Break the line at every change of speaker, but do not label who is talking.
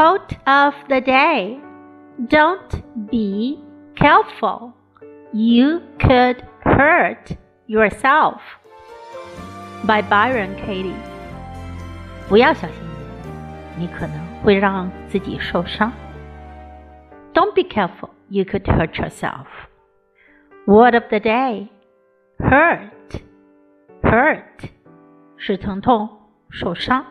Quote of the day Don't be careful. You could hurt yourself. By Byron Katie. 不要小心眼，你可能会让自己受伤。Don't be careful. You could hurt yourself. Word of the day hurt. Hurt 是疼痛、受伤。